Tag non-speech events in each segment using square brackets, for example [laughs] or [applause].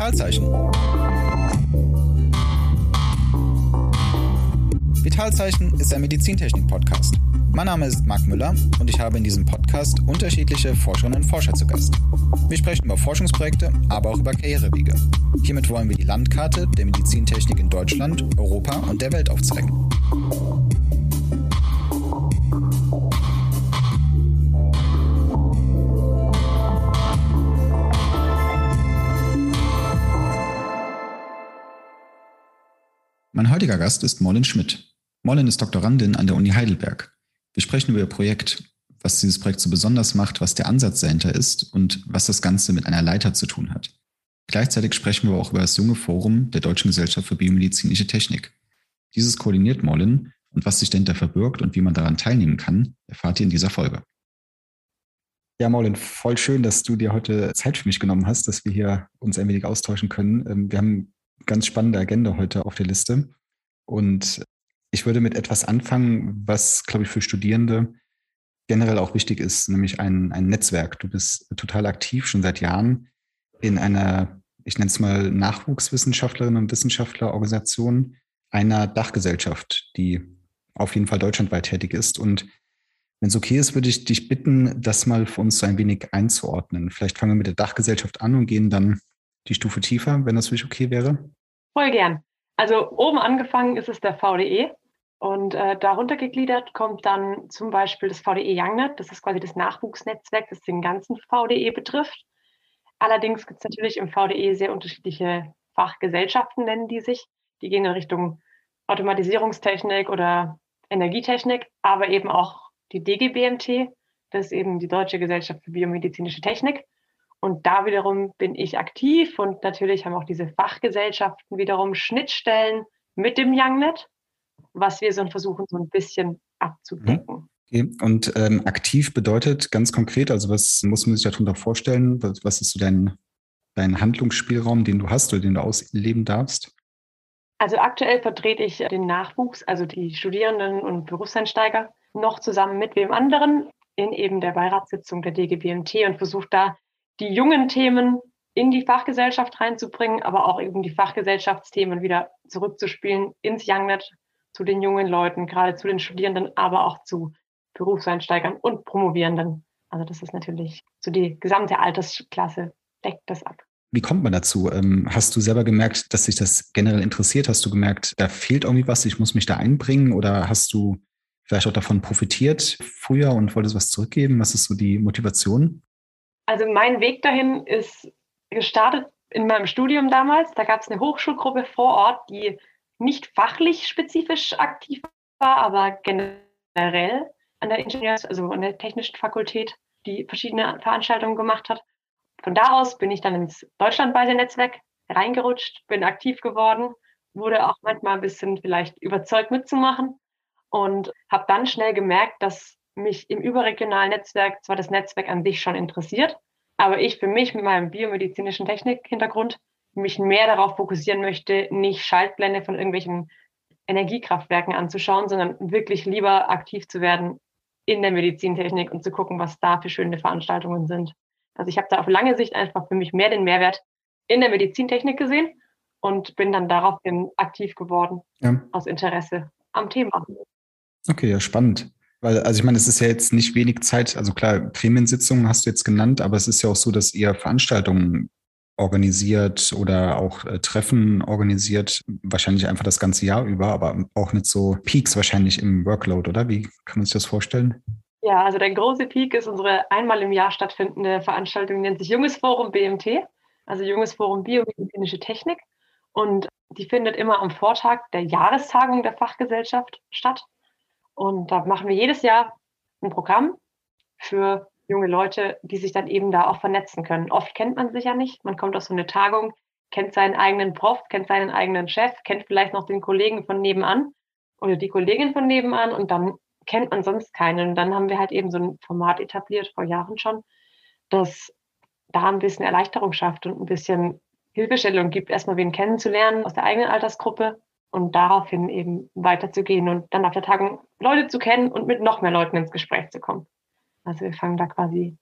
Vitalzeichen. Vitalzeichen ist ein Medizintechnik-Podcast. Mein Name ist Marc Müller und ich habe in diesem Podcast unterschiedliche Forscherinnen und Forscher zu Gast. Wir sprechen über Forschungsprojekte, aber auch über Karrierewege. Hiermit wollen wir die Landkarte der Medizintechnik in Deutschland, Europa und der Welt aufzeigen. Heutiger Gast ist Mollen Schmidt. Mollen ist Doktorandin an der Uni Heidelberg. Wir sprechen über ihr Projekt, was dieses Projekt so besonders macht, was der Ansatz dahinter ist und was das Ganze mit einer Leiter zu tun hat. Gleichzeitig sprechen wir auch über das junge Forum der Deutschen Gesellschaft für biomedizinische Technik. Dieses koordiniert Mollen und was sich dahinter verbirgt und wie man daran teilnehmen kann, erfahrt ihr in dieser Folge. Ja, Maulin, voll schön, dass du dir heute Zeit für mich genommen hast, dass wir hier uns ein wenig austauschen können. Ähm, wir haben ganz spannende Agenda heute auf der Liste. Und ich würde mit etwas anfangen, was, glaube ich, für Studierende generell auch wichtig ist, nämlich ein, ein Netzwerk. Du bist total aktiv, schon seit Jahren in einer, ich nenne es mal Nachwuchswissenschaftlerinnen und Wissenschaftlerorganisation einer Dachgesellschaft, die auf jeden Fall deutschlandweit tätig ist. Und wenn es okay ist, würde ich dich bitten, das mal für uns so ein wenig einzuordnen. Vielleicht fangen wir mit der Dachgesellschaft an und gehen dann die Stufe tiefer, wenn das für dich okay wäre? Voll gern. Also oben angefangen ist es der VDE und äh, darunter gegliedert kommt dann zum Beispiel das VDE YoungNet. Das ist quasi das Nachwuchsnetzwerk, das den ganzen VDE betrifft. Allerdings gibt es natürlich im VDE sehr unterschiedliche Fachgesellschaften, nennen die sich. Die gehen in Richtung Automatisierungstechnik oder Energietechnik, aber eben auch die DGBMT, das ist eben die Deutsche Gesellschaft für biomedizinische Technik. Und da wiederum bin ich aktiv und natürlich haben auch diese Fachgesellschaften wiederum Schnittstellen mit dem YoungNet, was wir so versuchen, so ein bisschen abzudecken. Okay. Und ähm, aktiv bedeutet ganz konkret, also was muss man sich darunter vorstellen? Was, was ist so dein, dein Handlungsspielraum, den du hast oder den du ausleben darfst? Also aktuell vertrete ich den Nachwuchs, also die Studierenden und Berufseinsteiger, noch zusammen mit wem anderen in eben der Beiratssitzung der DGBMT und versuche da die jungen Themen in die Fachgesellschaft reinzubringen, aber auch eben die Fachgesellschaftsthemen wieder zurückzuspielen ins YoungNet zu den jungen Leuten, gerade zu den Studierenden, aber auch zu Berufseinsteigern und Promovierenden. Also das ist natürlich so die gesamte Altersklasse deckt das ab. Wie kommt man dazu? Ähm, hast du selber gemerkt, dass sich das generell interessiert? Hast du gemerkt, da fehlt irgendwie was, ich muss mich da einbringen? Oder hast du vielleicht auch davon profitiert früher und wolltest was zurückgeben? Was ist so die Motivation? Also mein Weg dahin ist gestartet in meinem Studium damals. Da gab es eine Hochschulgruppe vor Ort, die nicht fachlich spezifisch aktiv war, aber generell an der Ingenieurs-, also an der technischen Fakultät, die verschiedene Veranstaltungen gemacht hat. Von da aus bin ich dann ins deutschlandweite Netzwerk reingerutscht, bin aktiv geworden, wurde auch manchmal ein bisschen vielleicht überzeugt mitzumachen und habe dann schnell gemerkt, dass mich im überregionalen Netzwerk zwar das Netzwerk an sich schon interessiert, aber ich für mich mit meinem biomedizinischen Technik-Hintergrund mich mehr darauf fokussieren möchte, nicht Schaltblende von irgendwelchen Energiekraftwerken anzuschauen, sondern wirklich lieber aktiv zu werden in der Medizintechnik und zu gucken, was da für schöne Veranstaltungen sind. Also ich habe da auf lange Sicht einfach für mich mehr den Mehrwert in der Medizintechnik gesehen und bin dann daraufhin aktiv geworden ja. aus Interesse am Thema. Okay, ja, spannend. Weil, also ich meine, es ist ja jetzt nicht wenig Zeit, also klar, Gremiensitzungen hast du jetzt genannt, aber es ist ja auch so, dass ihr Veranstaltungen organisiert oder auch äh, Treffen organisiert, wahrscheinlich einfach das ganze Jahr über, aber auch mit so Peaks wahrscheinlich im Workload, oder? Wie kann man sich das vorstellen? Ja, also der große Peak ist unsere einmal im Jahr stattfindende Veranstaltung, die nennt sich Junges Forum BMT, also Junges Forum Biomedizinische Technik. Und die findet immer am Vortag der Jahrestagung der Fachgesellschaft statt. Und da machen wir jedes Jahr ein Programm für junge Leute, die sich dann eben da auch vernetzen können. Oft kennt man sich ja nicht. Man kommt aus so einer Tagung, kennt seinen eigenen Prof, kennt seinen eigenen Chef, kennt vielleicht noch den Kollegen von nebenan oder die Kollegin von nebenan und dann kennt man sonst keinen. Und dann haben wir halt eben so ein Format etabliert, vor Jahren schon, das da ein bisschen Erleichterung schafft und ein bisschen Hilfestellung gibt, erstmal wen kennenzulernen aus der eigenen Altersgruppe und daraufhin eben weiterzugehen und dann auf der Tagung Leute zu kennen und mit noch mehr Leuten ins Gespräch zu kommen. Also wir fangen da quasi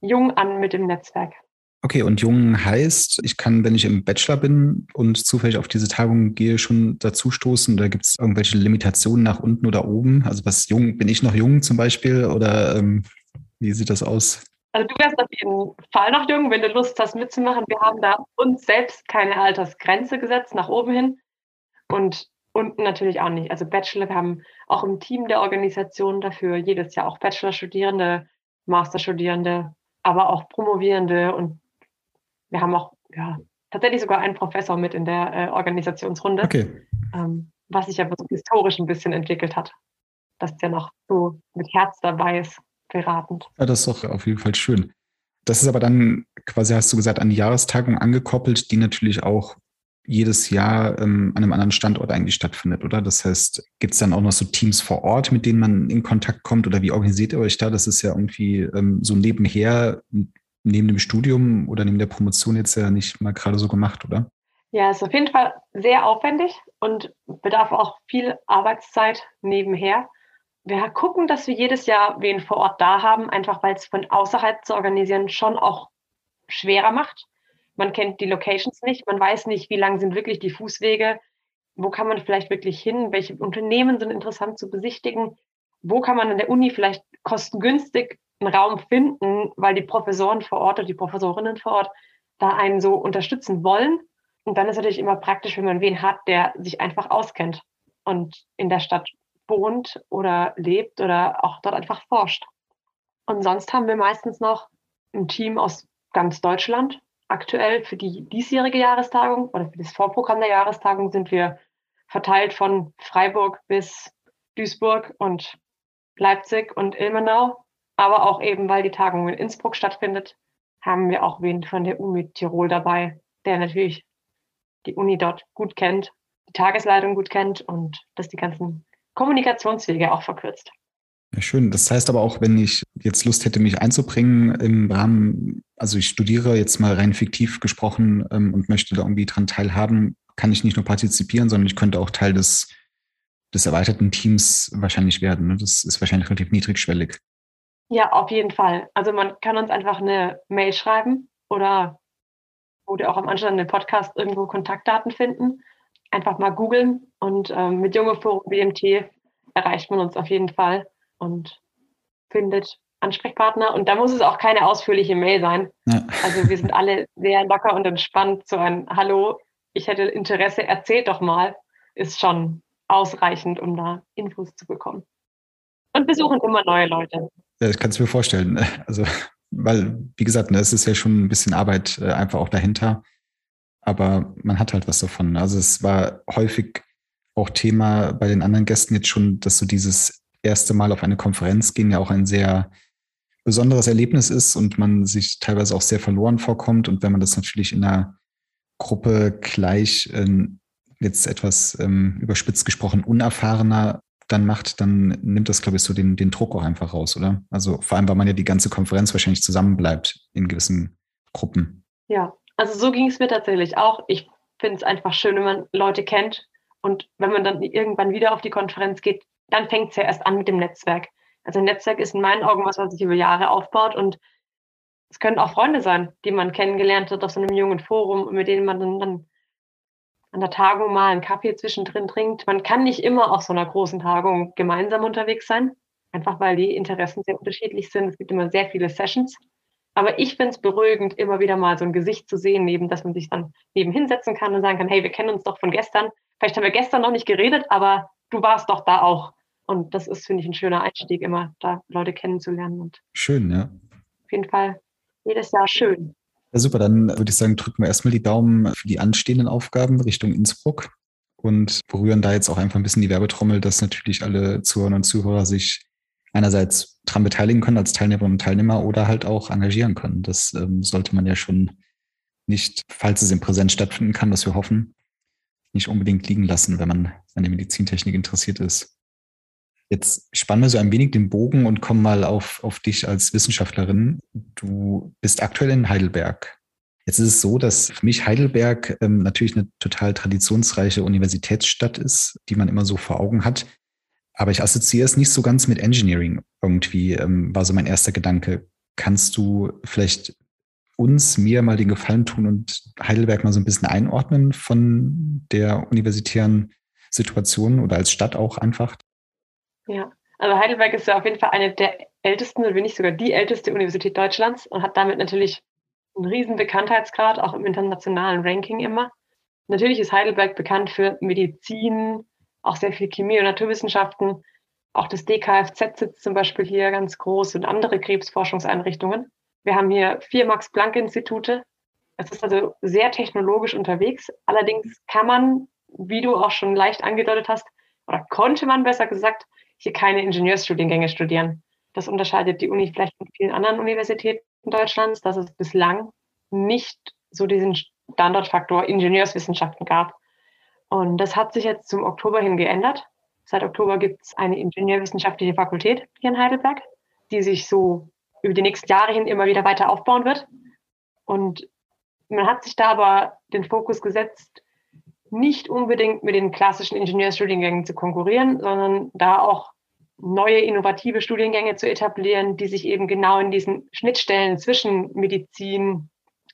jung an mit dem Netzwerk. Okay, und jung heißt, ich kann, wenn ich im Bachelor bin und zufällig auf diese Tagung gehe, schon dazu stoßen? Oder gibt es irgendwelche Limitationen nach unten oder oben? Also was jung, bin ich noch jung zum Beispiel oder ähm, wie sieht das aus? Also du wärst auf jeden Fall noch jung, wenn du Lust hast mitzumachen. Wir haben da uns selbst keine Altersgrenze gesetzt nach oben hin und unten natürlich auch nicht. Also Bachelor, wir haben auch im Team der Organisation dafür jedes Jahr auch Bachelor-Studierende, Master-Studierende, aber auch Promovierende und wir haben auch ja, tatsächlich sogar einen Professor mit in der äh, Organisationsrunde, okay. ähm, was sich aber so historisch ein bisschen entwickelt hat, dass der noch so mit Herz dabei ist, beratend. Ja, das ist doch auf jeden Fall schön. Das ist aber dann quasi, hast du gesagt, an die Jahrestagung angekoppelt, die natürlich auch jedes Jahr ähm, an einem anderen Standort eigentlich stattfindet, oder? Das heißt, gibt es dann auch noch so Teams vor Ort, mit denen man in Kontakt kommt oder wie organisiert ihr euch da? Das ist ja irgendwie ähm, so nebenher neben dem Studium oder neben der Promotion jetzt ja nicht mal gerade so gemacht, oder? Ja, ist auf jeden Fall sehr aufwendig und bedarf auch viel Arbeitszeit nebenher. Wir gucken, dass wir jedes Jahr wen vor Ort da haben, einfach weil es von außerhalb zu organisieren schon auch schwerer macht. Man kennt die Locations nicht, man weiß nicht, wie lang sind wirklich die Fußwege, wo kann man vielleicht wirklich hin, welche Unternehmen sind interessant zu besichtigen, wo kann man an der Uni vielleicht kostengünstig einen Raum finden, weil die Professoren vor Ort oder die Professorinnen vor Ort da einen so unterstützen wollen. Und dann ist natürlich immer praktisch, wenn man wen hat, der sich einfach auskennt und in der Stadt wohnt oder lebt oder auch dort einfach forscht. Und sonst haben wir meistens noch ein Team aus ganz Deutschland. Aktuell für die diesjährige Jahrestagung oder für das Vorprogramm der Jahrestagung sind wir verteilt von Freiburg bis Duisburg und Leipzig und Ilmenau aber auch eben, weil die Tagung in Innsbruck stattfindet, haben wir auch wen von der UMI Tirol dabei, der natürlich die Uni dort gut kennt, die Tagesleitung gut kennt und das die ganzen Kommunikationswege auch verkürzt. Ja, schön. Das heißt aber auch, wenn ich jetzt Lust hätte, mich einzubringen im Rahmen, also ich studiere jetzt mal rein fiktiv gesprochen ähm, und möchte da irgendwie dran teilhaben, kann ich nicht nur partizipieren, sondern ich könnte auch Teil des, des erweiterten Teams wahrscheinlich werden. Ne? Das ist wahrscheinlich relativ niedrigschwellig. Ja, auf jeden Fall. Also man kann uns einfach eine Mail schreiben oder oder auch am Anschluss den Podcast irgendwo Kontaktdaten finden. Einfach mal googeln und ähm, mit Junge Forum BMT erreicht man uns auf jeden Fall und findet Ansprechpartner. Und da muss es auch keine ausführliche Mail sein. Ja. Also wir sind alle [laughs] sehr locker und entspannt. So ein Hallo, ich hätte Interesse, erzählt doch mal, ist schon ausreichend, um da Infos zu bekommen. Und wir suchen immer neue Leute. Ja, ich kann es mir vorstellen. Also, weil, wie gesagt, ne, es ist ja schon ein bisschen Arbeit äh, einfach auch dahinter. Aber man hat halt was davon. Also es war häufig auch Thema bei den anderen Gästen jetzt schon, dass so dieses erste Mal auf eine Konferenz gehen ja auch ein sehr besonderes Erlebnis ist und man sich teilweise auch sehr verloren vorkommt. Und wenn man das natürlich in einer Gruppe gleich äh, jetzt etwas ähm, überspitzt gesprochen unerfahrener dann macht, dann nimmt das, glaube ich, so den, den Druck auch einfach raus, oder? Also vor allem, weil man ja die ganze Konferenz wahrscheinlich zusammenbleibt in gewissen Gruppen. Ja, also so ging es mir tatsächlich auch. Ich finde es einfach schön, wenn man Leute kennt und wenn man dann irgendwann wieder auf die Konferenz geht, dann fängt es ja erst an mit dem Netzwerk. Also ein Netzwerk ist in meinen Augen was, was sich über Jahre aufbaut und es können auch Freunde sein, die man kennengelernt hat auf so einem jungen Forum, mit denen man dann, dann an der Tagung mal einen Kaffee zwischendrin trinkt. Man kann nicht immer auf so einer großen Tagung gemeinsam unterwegs sein, einfach weil die Interessen sehr unterschiedlich sind. Es gibt immer sehr viele Sessions. Aber ich finde es beruhigend, immer wieder mal so ein Gesicht zu sehen, neben dass man sich dann neben hinsetzen kann und sagen kann, hey, wir kennen uns doch von gestern. Vielleicht haben wir gestern noch nicht geredet, aber du warst doch da auch. Und das ist, finde ich, ein schöner Einstieg, immer da Leute kennenzulernen. Und schön, ja. Auf jeden Fall jedes Jahr schön. Ja, super. Dann würde ich sagen, drücken wir erstmal die Daumen für die anstehenden Aufgaben Richtung Innsbruck und berühren da jetzt auch einfach ein bisschen die Werbetrommel, dass natürlich alle Zuhörer und Zuhörer sich einerseits daran beteiligen können als Teilnehmerinnen und Teilnehmer oder halt auch engagieren können. Das ähm, sollte man ja schon nicht, falls es in Präsenz stattfinden kann, was wir hoffen, nicht unbedingt liegen lassen, wenn man an der Medizintechnik interessiert ist. Jetzt spannen wir so ein wenig den Bogen und kommen mal auf, auf dich als Wissenschaftlerin. Du bist aktuell in Heidelberg. Jetzt ist es so, dass für mich Heidelberg ähm, natürlich eine total traditionsreiche Universitätsstadt ist, die man immer so vor Augen hat. Aber ich assoziiere es nicht so ganz mit Engineering irgendwie, ähm, war so mein erster Gedanke. Kannst du vielleicht uns, mir mal den Gefallen tun und Heidelberg mal so ein bisschen einordnen von der universitären Situation oder als Stadt auch einfach? Ja, also Heidelberg ist ja auf jeden Fall eine der ältesten, wenn nicht sogar die älteste Universität Deutschlands und hat damit natürlich einen riesen Bekanntheitsgrad, auch im internationalen Ranking immer. Natürlich ist Heidelberg bekannt für Medizin, auch sehr viel Chemie und Naturwissenschaften. Auch das DKFZ sitzt zum Beispiel hier ganz groß und andere Krebsforschungseinrichtungen. Wir haben hier vier Max-Planck-Institute. Es ist also sehr technologisch unterwegs. Allerdings kann man, wie du auch schon leicht angedeutet hast, oder konnte man besser gesagt, hier keine Ingenieursstudiengänge studieren. Das unterscheidet die Uni vielleicht von vielen anderen Universitäten Deutschlands, dass es bislang nicht so diesen Standortfaktor Ingenieurswissenschaften gab. Und das hat sich jetzt zum Oktober hin geändert. Seit Oktober gibt es eine Ingenieurwissenschaftliche Fakultät hier in Heidelberg, die sich so über die nächsten Jahre hin immer wieder weiter aufbauen wird. Und man hat sich da aber den Fokus gesetzt, nicht unbedingt mit den klassischen Ingenieurstudiengängen zu konkurrieren, sondern da auch neue innovative Studiengänge zu etablieren, die sich eben genau in diesen Schnittstellen zwischen Medizin,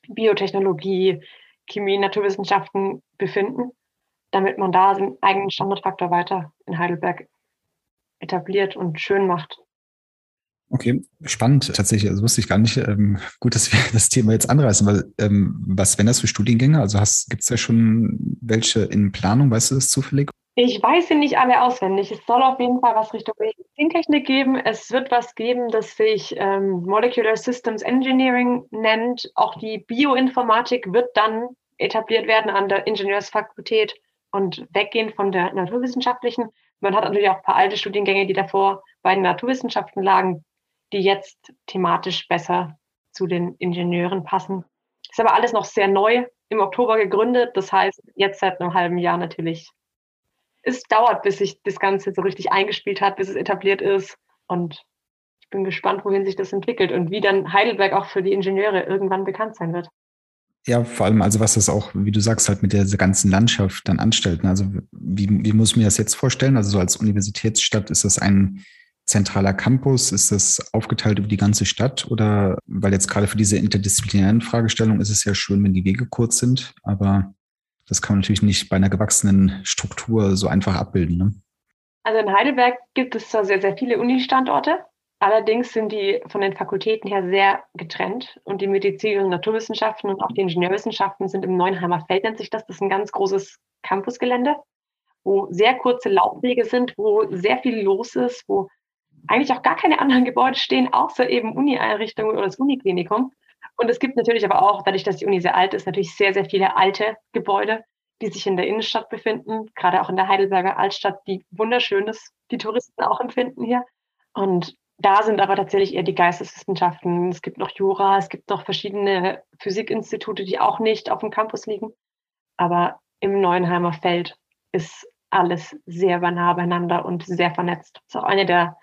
Biotechnologie, Chemie, Naturwissenschaften befinden, damit man da den eigenen Standardfaktor weiter in Heidelberg etabliert und schön macht. Okay, spannend tatsächlich. Also wusste ich gar nicht. Ähm, gut, dass wir [laughs] das Thema jetzt anreißen, weil ähm, was wären das für Studiengänge? Also gibt es ja schon welche in Planung? Weißt du das zufällig? Ich weiß sie nicht alle auswendig. Es soll auf jeden Fall was Richtung Medizintechnik geben. Es wird was geben, das sich ähm, Molecular Systems Engineering nennt. Auch die Bioinformatik wird dann etabliert werden an der Ingenieursfakultät und weggehen von der naturwissenschaftlichen. Man hat natürlich auch ein paar alte Studiengänge, die davor bei den Naturwissenschaften lagen, die jetzt thematisch besser zu den Ingenieuren passen. Ist aber alles noch sehr neu, im Oktober gegründet. Das heißt, jetzt seit einem halben Jahr natürlich. Es dauert, bis sich das Ganze so richtig eingespielt hat, bis es etabliert ist. Und ich bin gespannt, wohin sich das entwickelt und wie dann Heidelberg auch für die Ingenieure irgendwann bekannt sein wird. Ja, vor allem, also was das auch, wie du sagst, halt mit der ganzen Landschaft dann anstellt. Ne? Also wie, wie muss ich mir das jetzt vorstellen? Also so als Universitätsstadt ist das ein zentraler Campus? Ist das aufgeteilt über die ganze Stadt? Oder weil jetzt gerade für diese interdisziplinären Fragestellungen ist es ja schön, wenn die Wege kurz sind, aber das kann man natürlich nicht bei einer gewachsenen Struktur so einfach abbilden. Ne? Also in Heidelberg gibt es zwar sehr, sehr viele Uni-Standorte, allerdings sind die von den Fakultäten her sehr getrennt und die Medizin- und Naturwissenschaften und auch die Ingenieurwissenschaften sind im Neuenheimer Feld, nennt sich das. Das ist ein ganz großes Campusgelände, wo sehr kurze Laufwege sind, wo sehr viel los ist, wo eigentlich auch gar keine anderen Gebäude stehen, außer eben Uni-Einrichtungen oder das Uniklinikum. Und es gibt natürlich aber auch, dadurch, dass die Uni sehr alt ist, natürlich sehr, sehr viele alte Gebäude, die sich in der Innenstadt befinden, gerade auch in der Heidelberger Altstadt, die wunderschön ist, die Touristen auch empfinden hier. Und da sind aber tatsächlich eher die Geisteswissenschaften. Es gibt noch Jura, es gibt noch verschiedene Physikinstitute, die auch nicht auf dem Campus liegen. Aber im Neuenheimer Feld ist alles sehr nah beieinander und sehr vernetzt. Das ist auch eine der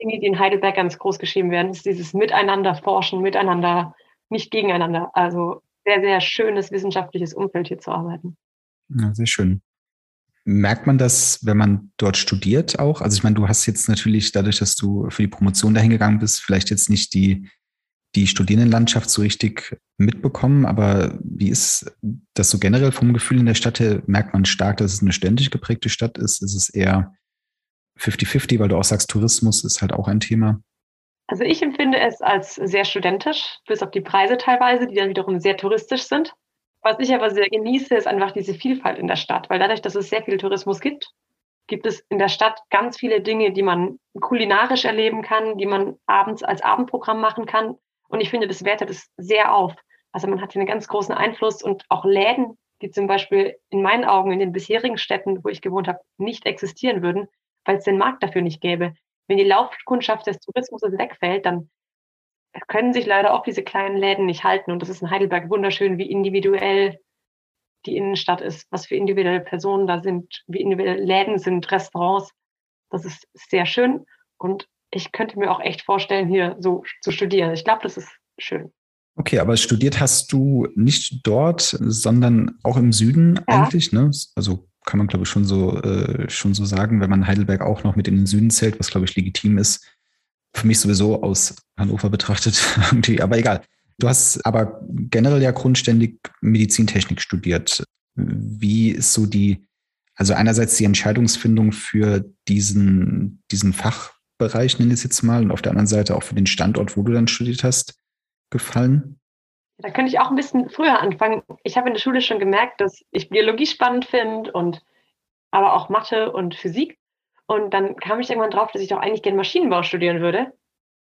Dinge, die in Heidelberg ganz groß geschrieben werden, ist dieses Miteinander forschen, miteinander, nicht gegeneinander. Also sehr, sehr schönes wissenschaftliches Umfeld hier zu arbeiten. Ja, sehr schön. Merkt man das, wenn man dort studiert auch? Also ich meine, du hast jetzt natürlich dadurch, dass du für die Promotion dahin gegangen bist, vielleicht jetzt nicht die, die Studierendenlandschaft so richtig mitbekommen, aber wie ist das so generell vom Gefühl in der Stadt her? Merkt man stark, dass es eine ständig geprägte Stadt ist? Ist es eher 50-50, weil du auch sagst, Tourismus ist halt auch ein Thema? Also ich empfinde es als sehr studentisch, bis auf die Preise teilweise, die dann wiederum sehr touristisch sind. Was ich aber sehr genieße, ist einfach diese Vielfalt in der Stadt, weil dadurch, dass es sehr viel Tourismus gibt, gibt es in der Stadt ganz viele Dinge, die man kulinarisch erleben kann, die man abends als Abendprogramm machen kann. Und ich finde, das wertet es sehr auf. Also man hat hier einen ganz großen Einfluss und auch Läden, die zum Beispiel in meinen Augen in den bisherigen Städten, wo ich gewohnt habe, nicht existieren würden, weil es den Markt dafür nicht gäbe. Wenn die Laufkundschaft des Tourismus wegfällt, dann können sich leider auch diese kleinen Läden nicht halten. Und das ist in Heidelberg wunderschön, wie individuell die Innenstadt ist, was für individuelle Personen da sind, wie individuelle Läden sind, Restaurants. Das ist sehr schön. Und ich könnte mir auch echt vorstellen, hier so zu studieren. Ich glaube, das ist schön. Okay, aber studiert hast du nicht dort, sondern auch im Süden ja. eigentlich, ne? Also kann man, glaube ich, schon so, äh, schon so sagen, wenn man Heidelberg auch noch mit in den Süden zählt, was, glaube ich, legitim ist. Für mich sowieso aus Hannover betrachtet, [laughs] irgendwie, aber egal. Du hast aber generell ja grundständig Medizintechnik studiert. Wie ist so die, also einerseits die Entscheidungsfindung für diesen, diesen Fachbereich, nenne ich es jetzt mal, und auf der anderen Seite auch für den Standort, wo du dann studiert hast, gefallen? Da könnte ich auch ein bisschen früher anfangen. Ich habe in der Schule schon gemerkt, dass ich Biologie spannend finde und aber auch Mathe und Physik. Und dann kam ich irgendwann drauf, dass ich doch eigentlich gerne Maschinenbau studieren würde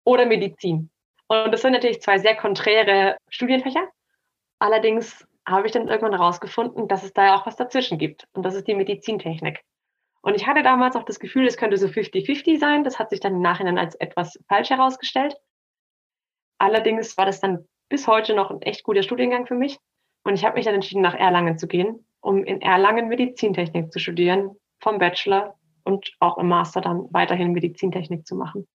oder Medizin. Und das sind natürlich zwei sehr konträre Studienfächer. Allerdings habe ich dann irgendwann herausgefunden, dass es da ja auch was dazwischen gibt. Und das ist die Medizintechnik. Und ich hatte damals auch das Gefühl, es könnte so 50-50 sein. Das hat sich dann im Nachhinein als etwas falsch herausgestellt. Allerdings war das dann bis heute noch ein echt guter Studiengang für mich. Und ich habe mich dann entschieden, nach Erlangen zu gehen, um in Erlangen Medizintechnik zu studieren, vom Bachelor und auch im Master dann weiterhin Medizintechnik zu machen.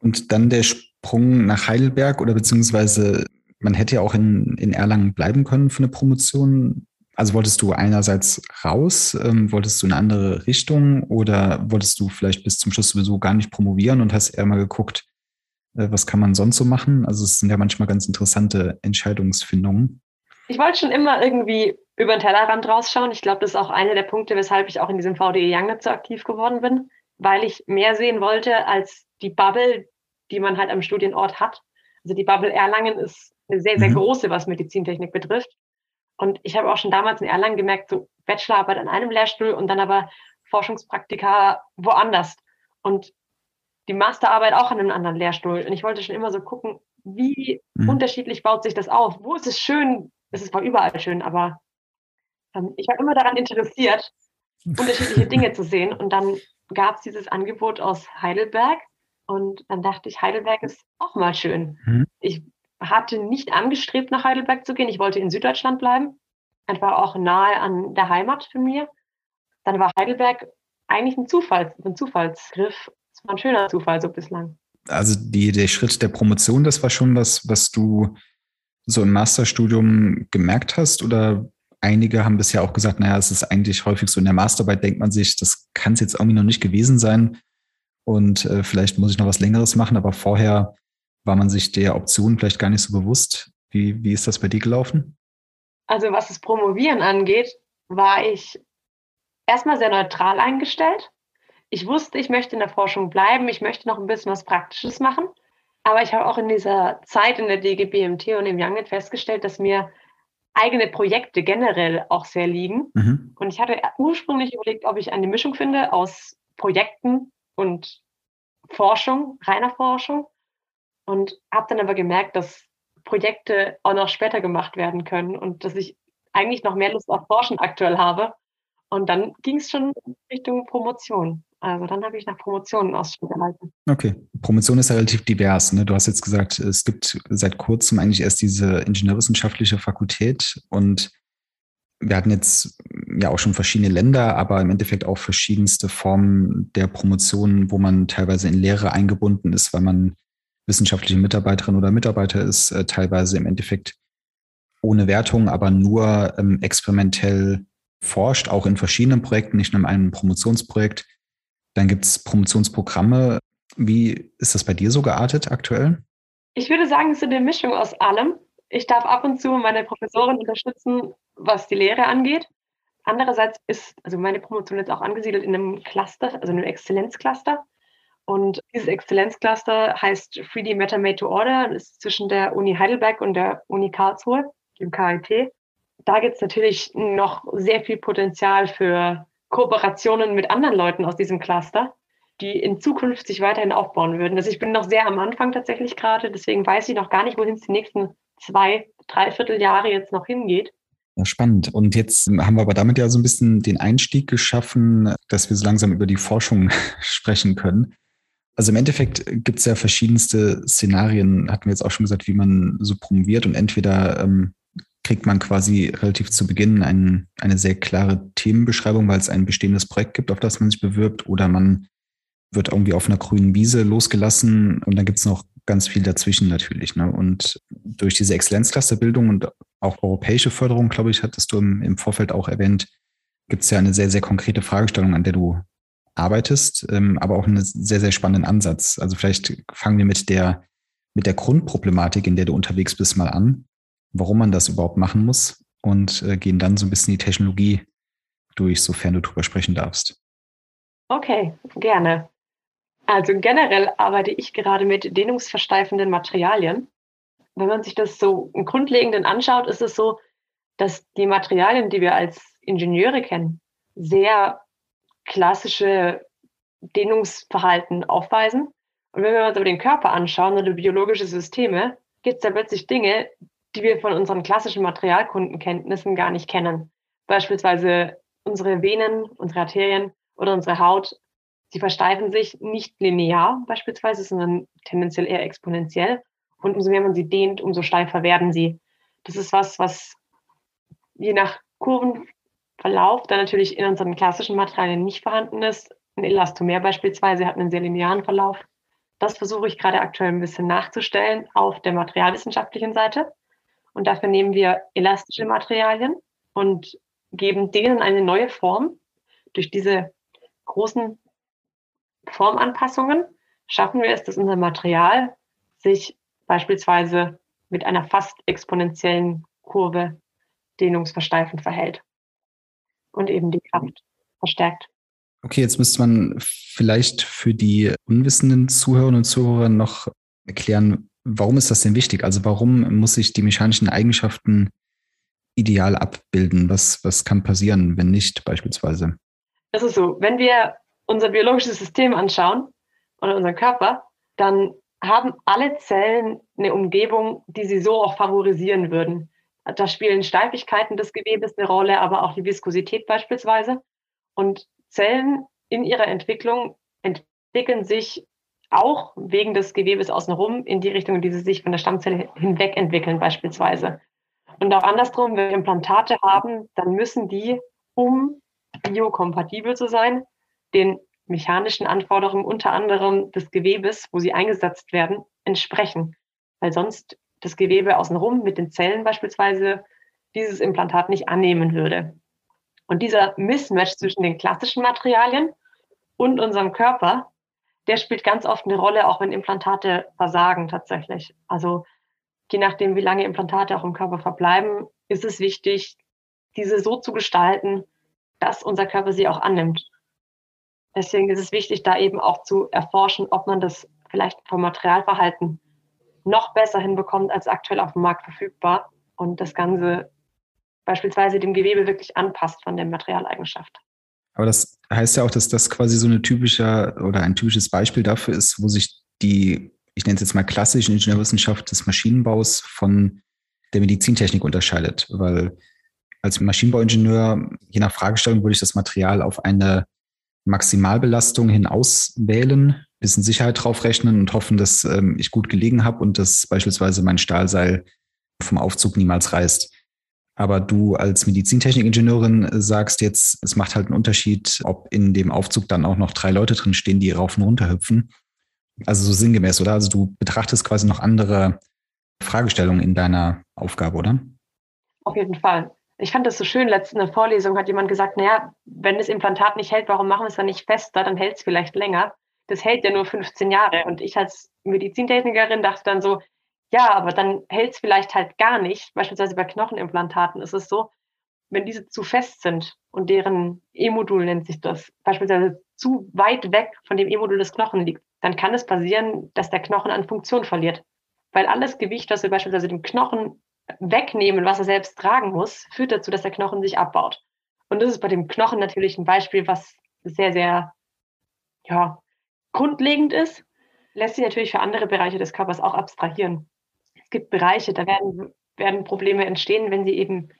Und dann der Sprung nach Heidelberg oder beziehungsweise man hätte ja auch in, in Erlangen bleiben können für eine Promotion. Also wolltest du einerseits raus, ähm, wolltest du in eine andere Richtung oder wolltest du vielleicht bis zum Schluss sowieso gar nicht promovieren und hast eher mal geguckt, was kann man sonst so machen? Also es sind ja manchmal ganz interessante Entscheidungsfindungen. Ich wollte schon immer irgendwie über den Tellerrand rausschauen. Ich glaube, das ist auch einer der Punkte, weshalb ich auch in diesem VDE Young so aktiv geworden bin, weil ich mehr sehen wollte als die Bubble, die man halt am Studienort hat. Also die Bubble Erlangen ist eine sehr, sehr mhm. große, was Medizintechnik betrifft. Und ich habe auch schon damals in Erlangen gemerkt, so Bachelorarbeit an einem Lehrstuhl und dann aber Forschungspraktika woanders. Und die Masterarbeit auch an einem anderen Lehrstuhl. Und ich wollte schon immer so gucken, wie mhm. unterschiedlich baut sich das auf? Wo ist es schön? Es ist zwar überall schön, aber ähm, ich war immer daran interessiert, [laughs] unterschiedliche Dinge zu sehen. Und dann gab es dieses Angebot aus Heidelberg. Und dann dachte ich, Heidelberg ist auch mal schön. Mhm. Ich hatte nicht angestrebt, nach Heidelberg zu gehen. Ich wollte in Süddeutschland bleiben, einfach auch nahe an der Heimat von mir. Dann war Heidelberg eigentlich ein, Zufall, ein Zufallsgriff das war ein schöner Zufall so bislang. Also die, der Schritt der Promotion, das war schon was, was du so im Masterstudium gemerkt hast? Oder einige haben bisher auch gesagt, naja, es ist eigentlich häufig so in der Masterarbeit, denkt man sich, das kann es jetzt irgendwie noch nicht gewesen sein. Und äh, vielleicht muss ich noch was Längeres machen, aber vorher war man sich der Option vielleicht gar nicht so bewusst. Wie, wie ist das bei dir gelaufen? Also was das Promovieren angeht, war ich erstmal sehr neutral eingestellt ich wusste, ich möchte in der Forschung bleiben, ich möchte noch ein bisschen was Praktisches machen. Aber ich habe auch in dieser Zeit in der DGBMT und im Youngnet festgestellt, dass mir eigene Projekte generell auch sehr liegen. Mhm. Und ich hatte ursprünglich überlegt, ob ich eine Mischung finde aus Projekten und Forschung, reiner Forschung. Und habe dann aber gemerkt, dass Projekte auch noch später gemacht werden können und dass ich eigentlich noch mehr Lust auf Forschen aktuell habe. Und dann ging es schon Richtung Promotion. Also dann habe ich nach Promotionen Ausschau gehalten. Okay. Promotion ist ja relativ divers. Ne? Du hast jetzt gesagt, es gibt seit kurzem eigentlich erst diese ingenieurwissenschaftliche Fakultät und wir hatten jetzt ja auch schon verschiedene Länder, aber im Endeffekt auch verschiedenste Formen der Promotion, wo man teilweise in Lehre eingebunden ist, weil man wissenschaftliche Mitarbeiterin oder Mitarbeiter ist, äh, teilweise im Endeffekt ohne Wertung, aber nur ähm, experimentell forscht, auch in verschiedenen Projekten, nicht nur in einem Promotionsprojekt. Dann gibt es Promotionsprogramme. Wie ist das bei dir so geartet aktuell? Ich würde sagen, es ist eine Mischung aus allem. Ich darf ab und zu meine Professorin unterstützen, was die Lehre angeht. Andererseits ist also meine Promotion jetzt auch angesiedelt in einem Cluster, also einem Exzellenzcluster. Und dieses Exzellenzcluster heißt 3D Matter Made to Order und ist zwischen der Uni Heidelberg und der Uni Karlsruhe, dem KIT. Da gibt es natürlich noch sehr viel Potenzial für Kooperationen mit anderen Leuten aus diesem Cluster, die in Zukunft sich weiterhin aufbauen würden. Also ich bin noch sehr am Anfang tatsächlich gerade, deswegen weiß ich noch gar nicht, wohin es die nächsten zwei, dreiviertel Jahre jetzt noch hingeht. Ja, spannend. Und jetzt haben wir aber damit ja so ein bisschen den Einstieg geschaffen, dass wir so langsam über die Forschung [laughs] sprechen können. Also im Endeffekt gibt es ja verschiedenste Szenarien, hatten wir jetzt auch schon gesagt, wie man so promoviert und entweder ähm, kriegt man quasi relativ zu Beginn ein, eine sehr klare Themenbeschreibung, weil es ein bestehendes Projekt gibt, auf das man sich bewirbt, oder man wird irgendwie auf einer grünen Wiese losgelassen und dann gibt es noch ganz viel dazwischen natürlich. Ne? Und durch diese Exzellenzclusterbildung und auch europäische Förderung, glaube ich, hattest du im, im Vorfeld auch erwähnt, gibt es ja eine sehr, sehr konkrete Fragestellung, an der du arbeitest, ähm, aber auch einen sehr, sehr spannenden Ansatz. Also vielleicht fangen wir mit der mit der Grundproblematik, in der du unterwegs bist, mal an, warum man das überhaupt machen muss und äh, gehen dann so ein bisschen die Technologie durch, sofern du drüber sprechen darfst. Okay, gerne. Also generell arbeite ich gerade mit dehnungsversteifenden Materialien. Wenn man sich das so im Grundlegenden anschaut, ist es so, dass die Materialien, die wir als Ingenieure kennen, sehr klassische Dehnungsverhalten aufweisen. Und wenn wir uns aber den Körper anschauen oder biologische Systeme, gibt es da plötzlich Dinge, die wir von unseren klassischen Materialkundenkenntnissen gar nicht kennen. Beispielsweise unsere Venen, unsere Arterien oder unsere Haut. Sie versteifen sich nicht linear beispielsweise, sondern tendenziell eher exponentiell. Und umso mehr man sie dehnt, umso steifer werden sie. Das ist was, was je nach Kurvenverlauf dann natürlich in unseren klassischen Materialien nicht vorhanden ist. Ein Elastomer beispielsweise hat einen sehr linearen Verlauf. Das versuche ich gerade aktuell ein bisschen nachzustellen auf der materialwissenschaftlichen Seite. Und dafür nehmen wir elastische Materialien und geben denen eine neue Form. Durch diese großen Formanpassungen schaffen wir es, dass unser Material sich beispielsweise mit einer fast exponentiellen Kurve dehnungsversteifend verhält und eben die Kraft verstärkt. Okay, jetzt müsste man vielleicht für die unwissenden Zuhörerinnen und Zuhörer noch erklären, warum ist das denn wichtig? Also warum muss ich die mechanischen Eigenschaften ideal abbilden? Was, was kann passieren, wenn nicht beispielsweise? Das ist so, wenn wir unser biologisches System anschauen oder unseren Körper, dann haben alle Zellen eine Umgebung, die sie so auch favorisieren würden. Da spielen Steifigkeiten des Gewebes eine Rolle, aber auch die Viskosität beispielsweise. Und Zellen in ihrer Entwicklung entwickeln sich auch wegen des Gewebes außenrum in die Richtung, in die sie sich von der Stammzelle hinweg entwickeln beispielsweise. Und auch andersrum, wenn wir Implantate haben, dann müssen die, um biokompatibel zu sein, den mechanischen Anforderungen unter anderem des Gewebes, wo sie eingesetzt werden, entsprechen. Weil sonst das Gewebe außenrum mit den Zellen beispielsweise dieses Implantat nicht annehmen würde. Und dieser Mismatch zwischen den klassischen Materialien und unserem Körper, der spielt ganz oft eine Rolle, auch wenn Implantate versagen tatsächlich. Also je nachdem, wie lange Implantate auch im Körper verbleiben, ist es wichtig, diese so zu gestalten, dass unser Körper sie auch annimmt. Deswegen ist es wichtig, da eben auch zu erforschen, ob man das vielleicht vom Materialverhalten noch besser hinbekommt als aktuell auf dem Markt verfügbar und das Ganze beispielsweise dem Gewebe wirklich anpasst von der Materialeigenschaft. Aber das heißt ja auch, dass das quasi so eine typische oder ein typisches Beispiel dafür ist, wo sich die, ich nenne es jetzt mal klassische Ingenieurwissenschaft des Maschinenbaus von der Medizintechnik unterscheidet. Weil als Maschinenbauingenieur, je nach Fragestellung, würde ich das Material auf eine Maximalbelastung hin auswählen, bisschen Sicherheit draufrechnen und hoffen, dass ähm, ich gut gelegen habe und dass beispielsweise mein Stahlseil vom Aufzug niemals reißt. Aber du als Medizintechnikingenieurin sagst jetzt, es macht halt einen Unterschied, ob in dem Aufzug dann auch noch drei Leute drin stehen, die rauf und runter hüpfen. Also so sinngemäß, oder? Also du betrachtest quasi noch andere Fragestellungen in deiner Aufgabe, oder? Auf jeden Fall. Ich fand das so schön, letzte Vorlesung hat jemand gesagt, naja, wenn das Implantat nicht hält, warum machen wir es dann nicht fester? Dann hält es vielleicht länger. Das hält ja nur 15 Jahre. Und ich als Medizintechnikerin dachte dann so, ja, aber dann hält es vielleicht halt gar nicht. Beispielsweise bei Knochenimplantaten ist es so, wenn diese zu fest sind und deren E-Modul nennt sich das, beispielsweise zu weit weg von dem E-Modul des Knochen liegt, dann kann es passieren, dass der Knochen an Funktion verliert. Weil alles Gewicht, was wir beispielsweise dem Knochen wegnehmen, was er selbst tragen muss, führt dazu, dass der Knochen sich abbaut. Und das ist bei dem Knochen natürlich ein Beispiel, was sehr, sehr ja, grundlegend ist, lässt sich natürlich für andere Bereiche des Körpers auch abstrahieren gibt Bereiche, da werden, werden Probleme entstehen, wenn sie eben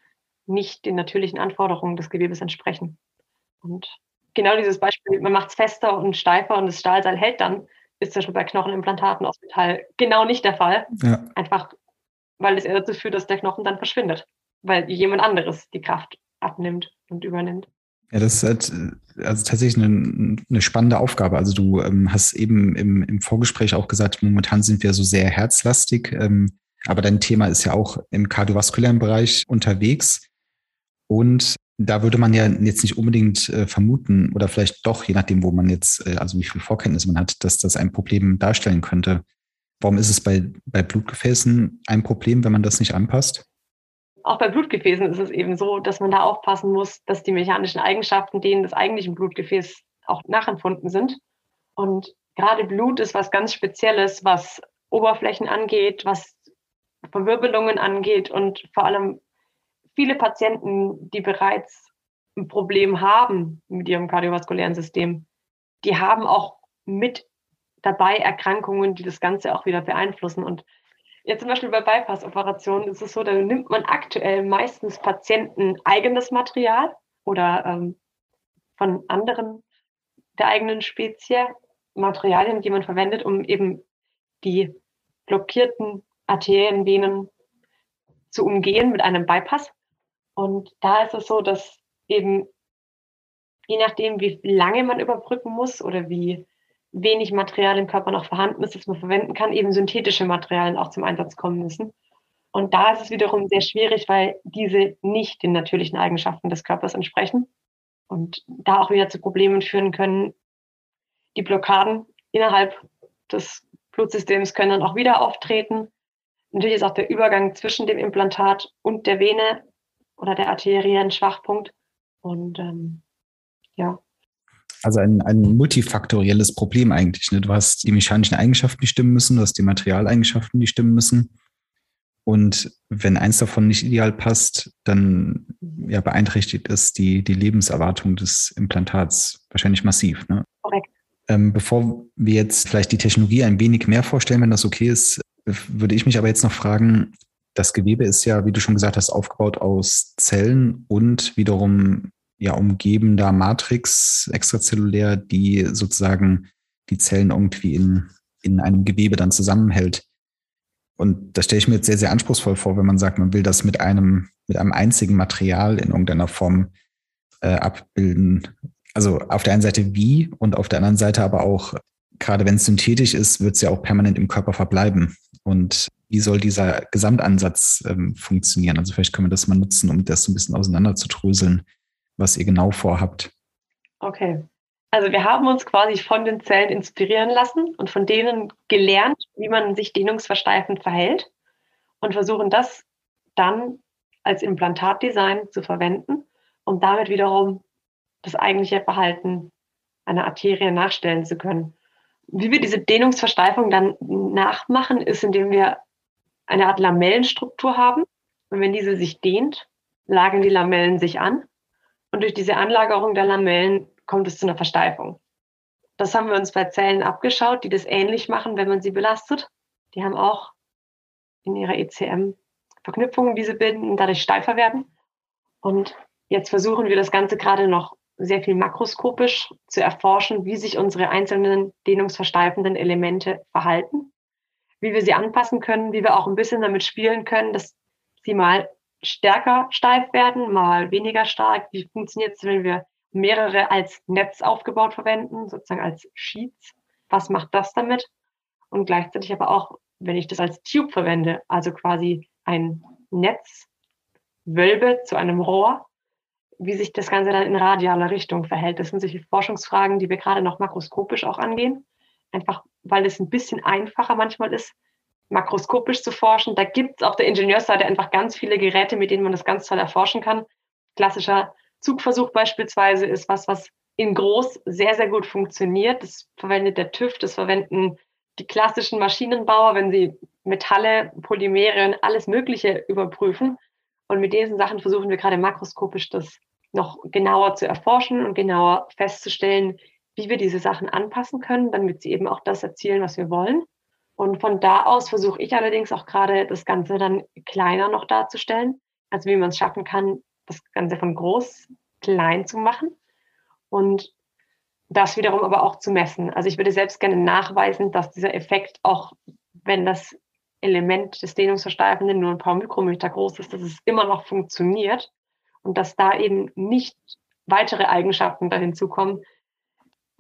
nicht den natürlichen Anforderungen des Gewebes entsprechen. Und genau dieses Beispiel, man macht es fester und steifer und das Stahlseil hält dann, ist zum Beispiel bei Knochenimplantaten aus Metall genau nicht der Fall. Ja. Einfach, weil es eher dazu führt, dass der Knochen dann verschwindet, weil jemand anderes die Kraft abnimmt und übernimmt. Ja, das ist halt also tatsächlich eine, eine spannende Aufgabe. Also du ähm, hast eben im, im Vorgespräch auch gesagt, momentan sind wir so sehr herzlastig. Ähm, aber dein Thema ist ja auch im kardiovaskulären Bereich unterwegs. Und da würde man ja jetzt nicht unbedingt äh, vermuten oder vielleicht doch, je nachdem, wo man jetzt, äh, also wie viel Vorkenntnis man hat, dass das ein Problem darstellen könnte. Warum ist es bei, bei Blutgefäßen ein Problem, wenn man das nicht anpasst? Auch bei Blutgefäßen ist es eben so, dass man da aufpassen muss, dass die mechanischen Eigenschaften denen des eigentlichen Blutgefäßes auch nachempfunden sind. Und gerade Blut ist was ganz Spezielles, was Oberflächen angeht, was Verwirbelungen angeht und vor allem viele Patienten, die bereits ein Problem haben mit ihrem kardiovaskulären System, die haben auch mit dabei Erkrankungen, die das Ganze auch wieder beeinflussen. Und jetzt zum Beispiel bei Bypass-Operationen ist es so, da nimmt man aktuell meistens Patienten eigenes Material oder ähm, von anderen der eigenen Spezie Materialien, die man verwendet, um eben die blockierten Arterien, Venen zu umgehen mit einem Bypass. Und da ist es so, dass eben je nachdem, wie lange man überbrücken muss oder wie wenig Material im Körper noch vorhanden ist, das man verwenden kann, eben synthetische Materialien auch zum Einsatz kommen müssen. Und da ist es wiederum sehr schwierig, weil diese nicht den natürlichen Eigenschaften des Körpers entsprechen und da auch wieder zu Problemen führen können. Die Blockaden innerhalb des Blutsystems können dann auch wieder auftreten. Natürlich ist auch der Übergang zwischen dem Implantat und der Vene oder der Arterie ein Schwachpunkt. Und ähm, ja, also ein, ein multifaktorielles Problem eigentlich. Ne? Du hast die mechanischen Eigenschaften, die stimmen müssen, du hast die Materialeigenschaften, die stimmen müssen. Und wenn eins davon nicht ideal passt, dann ja, beeinträchtigt es die, die Lebenserwartung des Implantats wahrscheinlich massiv. Ne? Korrekt. Ähm, bevor wir jetzt vielleicht die Technologie ein wenig mehr vorstellen, wenn das okay ist, würde ich mich aber jetzt noch fragen, das Gewebe ist ja, wie du schon gesagt hast, aufgebaut aus Zellen und wiederum ja umgebender Matrix extrazellulär, die sozusagen die Zellen irgendwie in, in einem Gewebe dann zusammenhält. Und das stelle ich mir jetzt sehr, sehr anspruchsvoll vor, wenn man sagt, man will das mit einem, mit einem einzigen Material in irgendeiner Form äh, abbilden. Also auf der einen Seite wie und auf der anderen Seite aber auch, gerade wenn es synthetisch ist, wird es ja auch permanent im Körper verbleiben. Und wie soll dieser Gesamtansatz ähm, funktionieren? Also vielleicht können wir das mal nutzen, um das so ein bisschen auseinander zu dröseln was ihr genau vorhabt. Okay. Also wir haben uns quasi von den Zellen inspirieren lassen und von denen gelernt, wie man sich dehnungsversteifend verhält und versuchen das dann als Implantatdesign zu verwenden, um damit wiederum das eigentliche Verhalten einer Arterie nachstellen zu können. Wie wir diese Dehnungsversteifung dann nachmachen, ist, indem wir eine Art Lamellenstruktur haben. Und wenn diese sich dehnt, lagern die Lamellen sich an und durch diese Anlagerung der Lamellen kommt es zu einer Versteifung. Das haben wir uns bei Zellen abgeschaut, die das ähnlich machen, wenn man sie belastet. Die haben auch in ihrer ECM Verknüpfungen, die sie bilden und dadurch steifer werden. Und jetzt versuchen wir das Ganze gerade noch sehr viel makroskopisch zu erforschen, wie sich unsere einzelnen dehnungsversteifenden Elemente verhalten, wie wir sie anpassen können, wie wir auch ein bisschen damit spielen können, dass sie mal stärker steif werden, mal weniger stark. Wie funktioniert es, wenn wir mehrere als Netz aufgebaut verwenden, sozusagen als Sheets? Was macht das damit? Und gleichzeitig aber auch, wenn ich das als Tube verwende, also quasi ein Netzwölbe zu einem Rohr, wie sich das Ganze dann in radialer Richtung verhält. Das sind solche Forschungsfragen, die wir gerade noch makroskopisch auch angehen. Einfach, weil es ein bisschen einfacher manchmal ist, makroskopisch zu forschen. Da gibt es auf der Ingenieursseite einfach ganz viele Geräte, mit denen man das ganz toll erforschen kann. Klassischer Zugversuch beispielsweise ist was, was in groß sehr, sehr gut funktioniert. Das verwendet der TÜV, das verwenden die klassischen Maschinenbauer, wenn sie Metalle, Polymere und alles Mögliche überprüfen. Und mit diesen Sachen versuchen wir gerade makroskopisch das noch genauer zu erforschen und genauer festzustellen, wie wir diese Sachen anpassen können, damit sie eben auch das erzielen, was wir wollen. Und von da aus versuche ich allerdings auch gerade das Ganze dann kleiner noch darzustellen. Also wie man es schaffen kann, das Ganze von groß klein zu machen und das wiederum aber auch zu messen. Also ich würde selbst gerne nachweisen, dass dieser Effekt auch, wenn das Element des Dehnungsversteifenden nur ein paar Mikrometer groß ist, dass es immer noch funktioniert und dass da eben nicht weitere Eigenschaften dahin zukommen,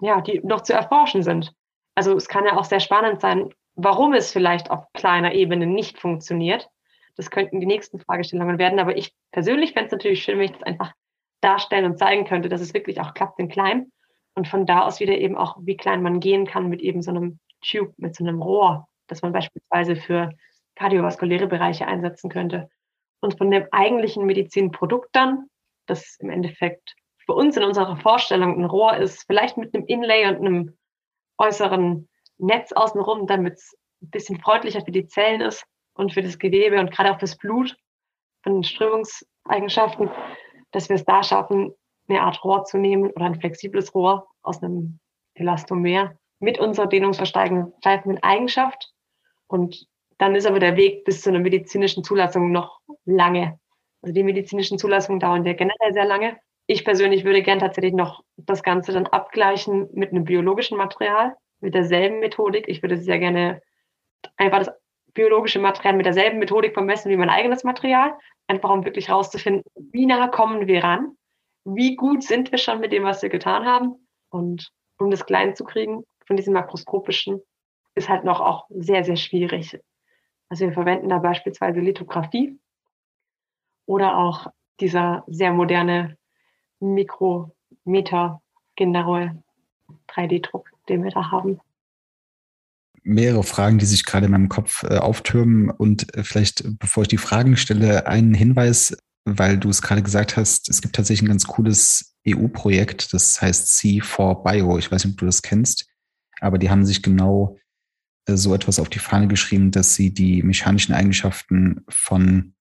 ja, die noch zu erforschen sind. Also es kann ja auch sehr spannend sein, warum es vielleicht auf kleiner Ebene nicht funktioniert. Das könnten die nächsten Fragestellungen werden. Aber ich persönlich fände es natürlich schön, wenn ich das einfach darstellen und zeigen könnte, dass es wirklich auch klappt in klein. Und von da aus wieder eben auch, wie klein man gehen kann mit eben so einem Tube, mit so einem Rohr, das man beispielsweise für kardiovaskuläre Bereiche einsetzen könnte. Und von dem eigentlichen Medizinprodukt dann, das im Endeffekt für uns in unserer Vorstellung ein Rohr ist, vielleicht mit einem Inlay und einem äußeren Netz außenrum, damit es ein bisschen freundlicher für die Zellen ist und für das Gewebe und gerade auch fürs Blut, von den Strömungseigenschaften, dass wir es da schaffen, eine Art Rohr zu nehmen oder ein flexibles Rohr aus einem Elastomer mit unserer dehnungsversteigenden Eigenschaft. Und dann ist aber der Weg bis zu einer medizinischen Zulassung noch lange. Also die medizinischen Zulassungen dauern ja generell sehr lange. Ich persönlich würde gern tatsächlich noch das Ganze dann abgleichen mit einem biologischen Material, mit derselben Methodik. Ich würde sehr gerne einfach das biologische Material mit derselben Methodik vermessen wie mein eigenes Material, einfach um wirklich rauszufinden, wie nah kommen wir ran, wie gut sind wir schon mit dem, was wir getan haben. Und um das klein zu kriegen von diesem makroskopischen, ist halt noch auch sehr, sehr schwierig. Also wir verwenden da beispielsweise Lithografie oder auch dieser sehr moderne Mikrometer genaue 3D-Druck, den wir da haben mehrere Fragen, die sich gerade in meinem Kopf äh, auftürmen. Und äh, vielleicht, bevor ich die Fragen stelle, einen Hinweis, weil du es gerade gesagt hast, es gibt tatsächlich ein ganz cooles EU-Projekt, das heißt C4Bio. Ich weiß nicht, ob du das kennst, aber die haben sich genau äh, so etwas auf die Fahne geschrieben, dass sie die mechanischen Eigenschaften von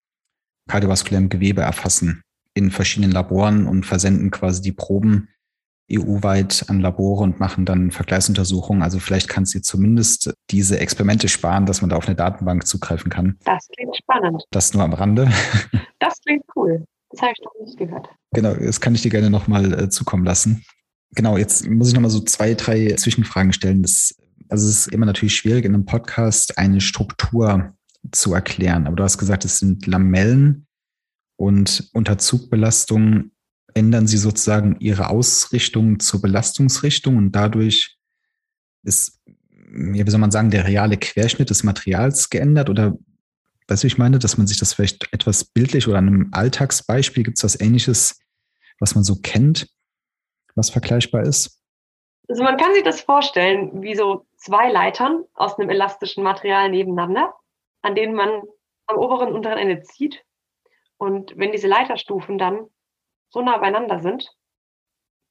kardiovaskulärem Gewebe erfassen in verschiedenen Laboren und versenden quasi die Proben EU-weit an Labore und machen dann Vergleichsuntersuchungen. Also vielleicht kannst du zumindest diese Experimente sparen, dass man da auf eine Datenbank zugreifen kann. Das klingt spannend. Das nur am Rande. [laughs] Das klingt cool. Das habe ich noch nicht gehört. Genau, das kann ich dir gerne nochmal äh, zukommen lassen. Genau, jetzt muss ich nochmal so zwei, drei Zwischenfragen stellen. Das, also es ist immer natürlich schwierig, in einem Podcast eine Struktur zu erklären. Aber du hast gesagt, es sind Lamellen und unter Zugbelastung ändern sie sozusagen ihre Ausrichtung zur Belastungsrichtung und dadurch ist, wie soll man sagen, der reale Querschnitt des Materials geändert oder du, ich meine, dass man sich das vielleicht etwas bildlich oder an einem Alltagsbeispiel gibt es was ähnliches, was man so kennt, was vergleichbar ist? Also man kann sich das vorstellen, wie so zwei Leitern aus einem elastischen Material nebeneinander, an denen man am oberen und unteren Ende zieht. Und wenn diese Leiterstufen dann so nah beieinander sind,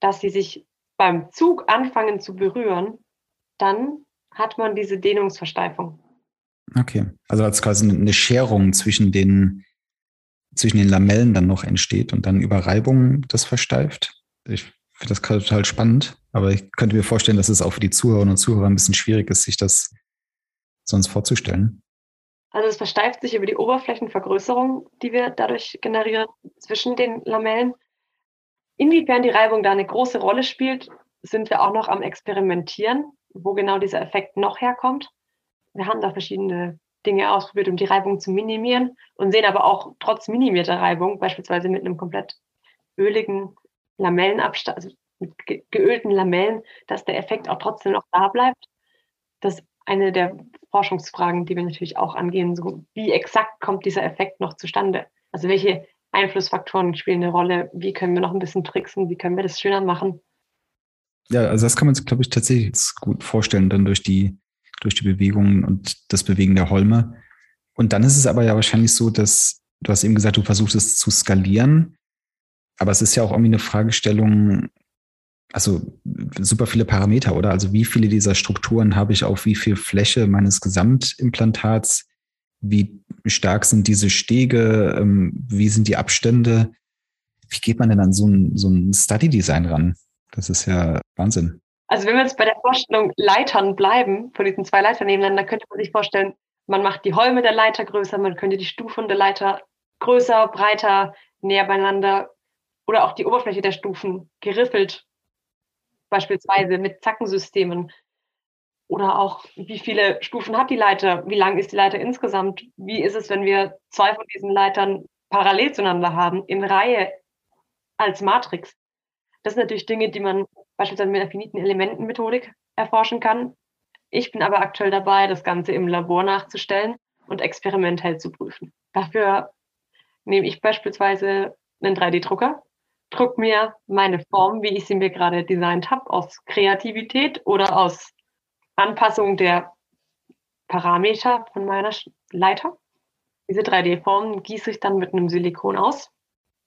dass sie sich beim Zug anfangen zu berühren, dann hat man diese Dehnungsversteifung. Okay, also als quasi eine Scherung zwischen den, zwischen den Lamellen dann noch entsteht und dann über Reibung das versteift. Ich finde das total spannend, aber ich könnte mir vorstellen, dass es auch für die Zuhörerinnen und Zuhörer ein bisschen schwierig ist, sich das sonst vorzustellen. Also es versteift sich über die Oberflächenvergrößerung, die wir dadurch generieren zwischen den Lamellen. Inwiefern die Reibung da eine große Rolle spielt, sind wir auch noch am Experimentieren, wo genau dieser Effekt noch herkommt. Wir haben da verschiedene Dinge ausprobiert, um die Reibung zu minimieren und sehen aber auch trotz minimierter Reibung, beispielsweise mit einem komplett öligen Lamellenabstand, also mit geölten Lamellen, dass der Effekt auch trotzdem noch da bleibt. Das ist eine der Forschungsfragen, die wir natürlich auch angehen. So, wie exakt kommt dieser Effekt noch zustande? Also welche Einflussfaktoren spielen eine Rolle. Wie können wir noch ein bisschen tricksen? Wie können wir das schöner machen? Ja, also das kann man sich, glaube ich, tatsächlich gut vorstellen, dann durch die, durch die Bewegungen und das Bewegen der Holme. Und dann ist es aber ja wahrscheinlich so, dass du hast eben gesagt, du versuchst es zu skalieren. Aber es ist ja auch irgendwie eine Fragestellung, also super viele Parameter, oder? Also wie viele dieser Strukturen habe ich auf wie viel Fläche meines Gesamtimplantats? Wie stark sind diese Stege? Ähm, wie sind die Abstände? Wie geht man denn an so ein, so ein Study-Design ran? Das ist ja Wahnsinn. Also wenn wir jetzt bei der Vorstellung Leitern bleiben, von diesen zwei Leitern nebeneinander, könnte man sich vorstellen, man macht die Holme der Leiter größer, man könnte die Stufen der Leiter größer, breiter, näher beieinander oder auch die Oberfläche der Stufen geriffelt, beispielsweise mit Zackensystemen. Oder auch, wie viele Stufen hat die Leiter? Wie lang ist die Leiter insgesamt? Wie ist es, wenn wir zwei von diesen Leitern parallel zueinander haben, in Reihe als Matrix? Das sind natürlich Dinge, die man beispielsweise mit der finiten Elementenmethodik erforschen kann. Ich bin aber aktuell dabei, das Ganze im Labor nachzustellen und experimentell zu prüfen. Dafür nehme ich beispielsweise einen 3D-Drucker, druck mir meine Form, wie ich sie mir gerade designt habe, aus Kreativität oder aus Anpassung der Parameter von meiner Leiter. Diese 3D-Formen gieße ich dann mit einem Silikon aus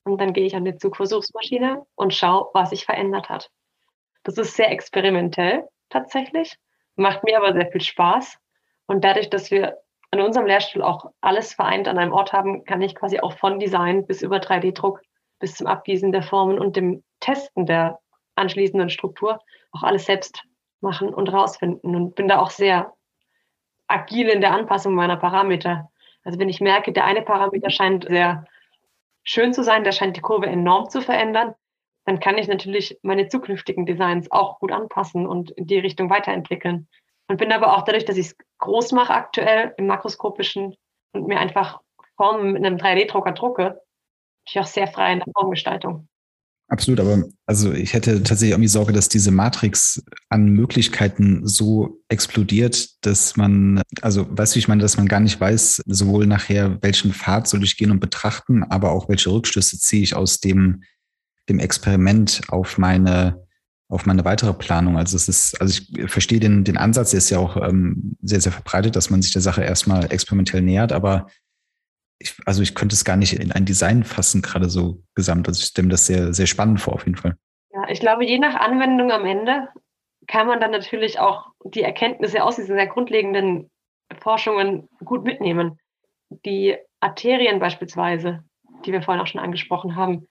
und dann gehe ich an die Zugversuchsmaschine und schaue, was sich verändert hat. Das ist sehr experimentell tatsächlich, macht mir aber sehr viel Spaß. Und dadurch, dass wir an unserem Lehrstuhl auch alles vereint an einem Ort haben, kann ich quasi auch von Design bis über 3D-Druck bis zum Abgießen der Formen und dem Testen der anschließenden Struktur auch alles selbst machen und rausfinden und bin da auch sehr agil in der Anpassung meiner Parameter. Also wenn ich merke, der eine Parameter scheint sehr schön zu sein, der scheint die Kurve enorm zu verändern, dann kann ich natürlich meine zukünftigen Designs auch gut anpassen und in die Richtung weiterentwickeln. Und bin aber auch dadurch, dass ich es groß mache aktuell im makroskopischen und mir einfach Formen mit einem 3D-Drucker drucke, bin ich auch sehr frei in der Formgestaltung. Absolut, aber also ich hätte tatsächlich irgendwie Sorge, dass diese Matrix an Möglichkeiten so explodiert, dass man, also weißt du, ich meine, dass man gar nicht weiß, sowohl nachher, welchen Pfad soll ich gehen und betrachten, aber auch welche Rückschlüsse ziehe ich aus dem, dem Experiment auf meine, auf meine weitere Planung. Also es ist, also ich verstehe den, den Ansatz, der ist ja auch ähm, sehr, sehr verbreitet, dass man sich der Sache erstmal experimentell nähert, aber ich, also ich könnte es gar nicht in ein Design fassen, gerade so gesamt. Also ich stelle mir das sehr, sehr spannend vor, auf jeden Fall. Ja, ich glaube, je nach Anwendung am Ende kann man dann natürlich auch die Erkenntnisse aus diesen sehr grundlegenden Forschungen gut mitnehmen. Die Arterien beispielsweise, die wir vorhin auch schon angesprochen haben,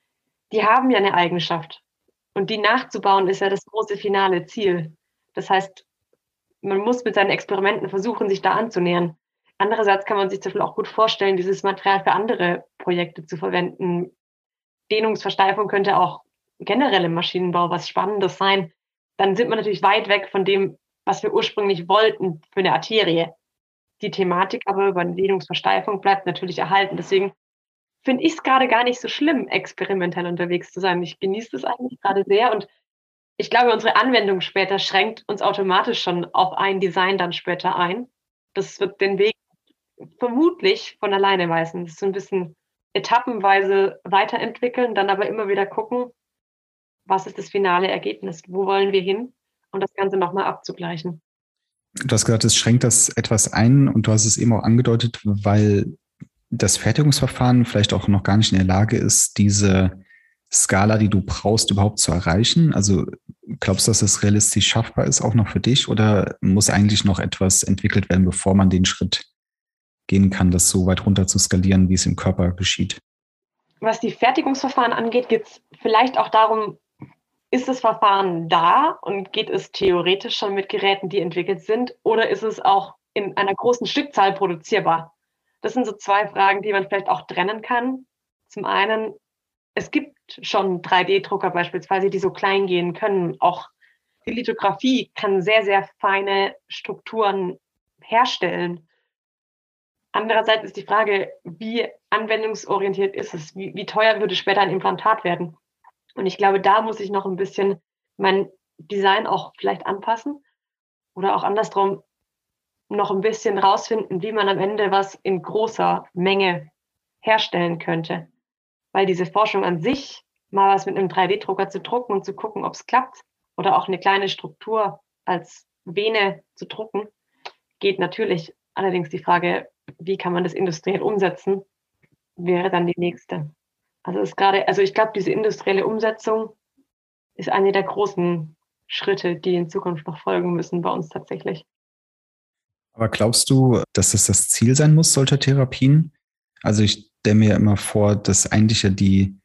die haben ja eine Eigenschaft. Und die nachzubauen ist ja das große finale Ziel. Das heißt, man muss mit seinen Experimenten versuchen, sich da anzunähern. Andererseits kann man sich zum Beispiel auch gut vorstellen, dieses Material für andere Projekte zu verwenden. Dehnungsversteifung könnte auch generell im Maschinenbau was Spannendes sein. Dann sind wir natürlich weit weg von dem, was wir ursprünglich wollten für eine Arterie. Die Thematik aber über eine Dehnungsversteifung bleibt natürlich erhalten. Deswegen finde ich es gerade gar nicht so schlimm, experimentell unterwegs zu sein. Ich genieße das eigentlich gerade sehr und ich glaube, unsere Anwendung später schränkt uns automatisch schon auf ein Design dann später ein. Das wird den Weg vermutlich von alleine ist so ein bisschen etappenweise weiterentwickeln, dann aber immer wieder gucken, was ist das finale Ergebnis, wo wollen wir hin und das Ganze nochmal abzugleichen. Du hast gesagt, es schränkt das etwas ein und du hast es eben auch angedeutet, weil das Fertigungsverfahren vielleicht auch noch gar nicht in der Lage ist, diese Skala, die du brauchst, überhaupt zu erreichen? Also glaubst du, dass das realistisch schaffbar ist, auch noch für dich? Oder muss eigentlich noch etwas entwickelt werden, bevor man den Schritt gehen kann, das so weit runter zu skalieren, wie es im Körper geschieht. Was die Fertigungsverfahren angeht, geht es vielleicht auch darum, ist das Verfahren da und geht es theoretisch schon mit Geräten, die entwickelt sind, oder ist es auch in einer großen Stückzahl produzierbar? Das sind so zwei Fragen, die man vielleicht auch trennen kann. Zum einen, es gibt schon 3D-Drucker beispielsweise, die so klein gehen können. Auch die Lithografie kann sehr, sehr feine Strukturen herstellen. Andererseits ist die Frage, wie anwendungsorientiert ist es? Wie, wie teuer würde später ein Implantat werden? Und ich glaube, da muss ich noch ein bisschen mein Design auch vielleicht anpassen oder auch andersrum noch ein bisschen rausfinden, wie man am Ende was in großer Menge herstellen könnte. Weil diese Forschung an sich, mal was mit einem 3D-Drucker zu drucken und zu gucken, ob es klappt, oder auch eine kleine Struktur als Vene zu drucken, geht natürlich. Allerdings die Frage, wie kann man das industriell umsetzen, wäre dann die nächste. Also ist gerade, also ich glaube, diese industrielle Umsetzung ist eine der großen Schritte, die in Zukunft noch folgen müssen bei uns tatsächlich. Aber glaubst du, dass das das Ziel sein muss, solcher Therapien? Also ich stelle mir immer vor, dass eigentlich ja die,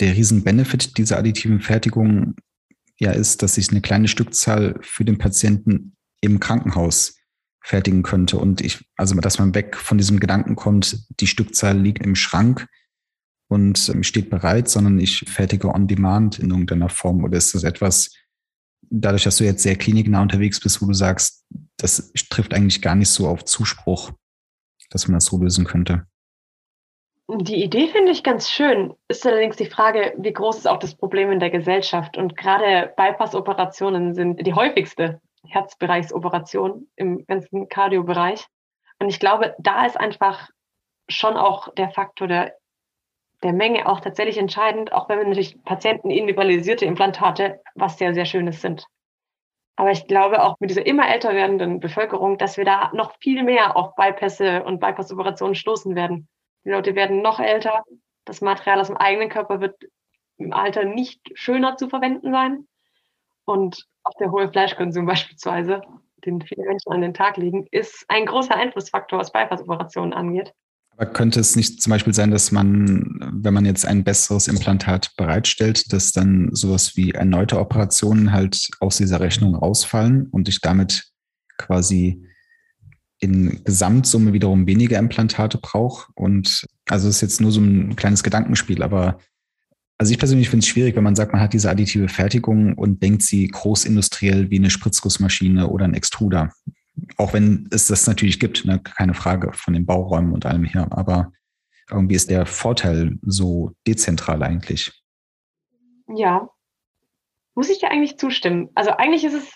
der Riesen-Benefit dieser additiven Fertigung ja ist, dass sich eine kleine Stückzahl für den Patienten im Krankenhaus fertigen könnte. Und ich, also dass man weg von diesem Gedanken kommt, die Stückzahl liegt im Schrank und ähm, steht bereit, sondern ich fertige on demand in irgendeiner Form. Oder ist das etwas, dadurch, dass du jetzt sehr kliniknah unterwegs bist, wo du sagst, das trifft eigentlich gar nicht so auf Zuspruch, dass man das so lösen könnte? Die Idee finde ich ganz schön. Ist allerdings die Frage, wie groß ist auch das Problem in der Gesellschaft? Und gerade Bypass-Operationen sind die häufigste Herzbereichsoperation im ganzen Kardiobereich. Und ich glaube, da ist einfach schon auch der Faktor der, der Menge auch tatsächlich entscheidend, auch wenn wir natürlich Patienten individualisierte Implantate, was sehr, sehr Schönes sind. Aber ich glaube auch mit dieser immer älter werdenden Bevölkerung, dass wir da noch viel mehr auf Bypässe und Bypass-Operationen stoßen werden. Die Leute werden noch älter. Das Material aus dem eigenen Körper wird im Alter nicht schöner zu verwenden sein. Und auch der hohe Fleischkonsum beispielsweise, den viele Menschen an den Tag legen, ist ein großer Einflussfaktor, was Bypass-Operationen angeht. Aber könnte es nicht zum Beispiel sein, dass man, wenn man jetzt ein besseres Implantat bereitstellt, dass dann sowas wie erneute Operationen halt aus dieser Rechnung rausfallen und ich damit quasi in Gesamtsumme wiederum weniger Implantate brauche? Und also es ist jetzt nur so ein kleines Gedankenspiel, aber also ich persönlich finde es schwierig, wenn man sagt, man hat diese additive Fertigung und denkt sie großindustriell wie eine Spritzgussmaschine oder ein Extruder. Auch wenn es das natürlich gibt, ne? keine Frage von den Bauräumen und allem her. Aber irgendwie ist der Vorteil so dezentral eigentlich. Ja, muss ich dir eigentlich zustimmen. Also eigentlich ist es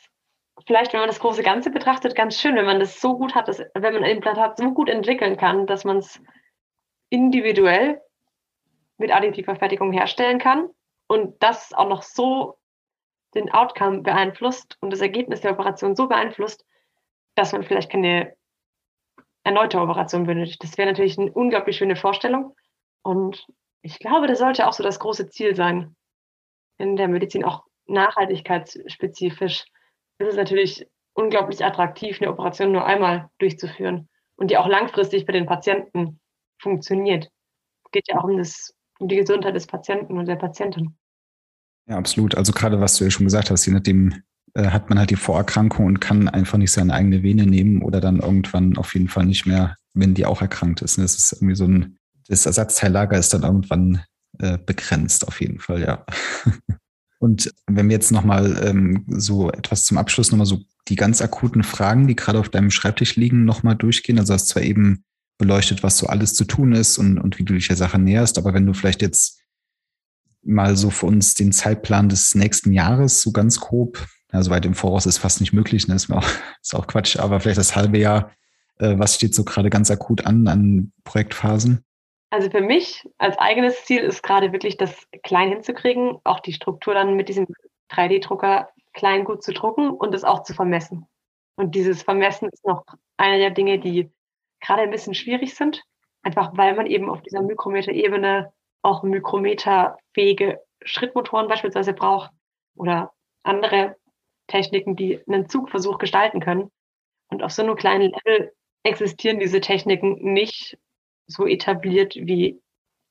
vielleicht, wenn man das große Ganze betrachtet, ganz schön, wenn man das so gut hat, dass, wenn man ein Implantat so gut entwickeln kann, dass man es individuell mit additiver Fertigung herstellen kann und das auch noch so den Outcome beeinflusst und das Ergebnis der Operation so beeinflusst, dass man vielleicht keine erneute Operation benötigt. Das wäre natürlich eine unglaublich schöne Vorstellung. Und ich glaube, das sollte auch so das große Ziel sein. In der Medizin auch nachhaltigkeitsspezifisch ist es natürlich unglaublich attraktiv, eine Operation nur einmal durchzuführen und die auch langfristig bei den Patienten funktioniert. Es geht ja auch um, das, um die Gesundheit des Patienten und der Patientin. Ja, absolut. Also gerade was du ja schon gesagt hast, je nachdem, äh, hat man halt die Vorerkrankung und kann einfach nicht seine eigene Vene nehmen oder dann irgendwann auf jeden Fall nicht mehr, wenn die auch erkrankt ist. Das ist irgendwie so ein, das Ersatzteillager ist dann irgendwann äh, begrenzt, auf jeden Fall, ja. [laughs] Und wenn wir jetzt nochmal ähm, so etwas zum Abschluss nochmal so die ganz akuten Fragen, die gerade auf deinem Schreibtisch liegen, nochmal durchgehen. Also hast zwar eben beleuchtet, was so alles zu tun ist und, und wie du dich der Sache näherst, aber wenn du vielleicht jetzt mal so für uns den Zeitplan des nächsten Jahres so ganz grob also weit im Voraus ist fast nicht möglich, ne? ist, auch, [laughs] ist auch Quatsch, aber vielleicht das halbe Jahr, äh, was steht so gerade ganz akut an, an Projektphasen? Also für mich als eigenes Ziel ist gerade wirklich das klein hinzukriegen, auch die Struktur dann mit diesem 3D-Drucker klein gut zu drucken und es auch zu vermessen. Und dieses Vermessen ist noch eine der Dinge, die gerade ein bisschen schwierig sind, einfach weil man eben auf dieser Mikrometer-Ebene auch mikrometerfähige Schrittmotoren beispielsweise braucht oder andere Techniken, die einen Zugversuch gestalten können. Und auf so einem kleinen Level existieren diese Techniken nicht so etabliert wie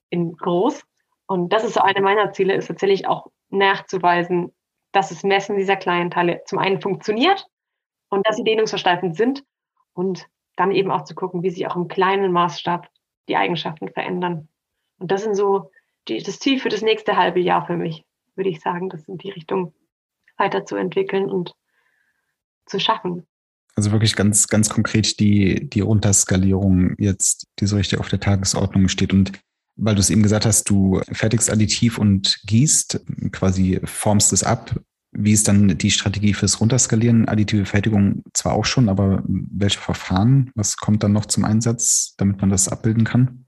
in groß. Und das ist so eine meiner Ziele, ist tatsächlich auch nachzuweisen, dass das Messen dieser kleinen Teile zum einen funktioniert und dass sie dehnungsversteifend sind und dann eben auch zu gucken, wie sich auch im kleinen Maßstab die Eigenschaften verändern. Und das sind so die, das Ziel für das nächste halbe Jahr für mich, würde ich sagen. Das sind die Richtungen, weiterzuentwickeln und zu schaffen. Also wirklich ganz, ganz konkret die, die Runterskalierung jetzt, die so richtig auf der Tagesordnung steht. Und weil du es eben gesagt hast, du fertigst additiv und gießt, quasi formst es ab. Wie ist dann die Strategie fürs Runterskalieren? Additive Fertigung zwar auch schon, aber welche Verfahren? Was kommt dann noch zum Einsatz, damit man das abbilden kann?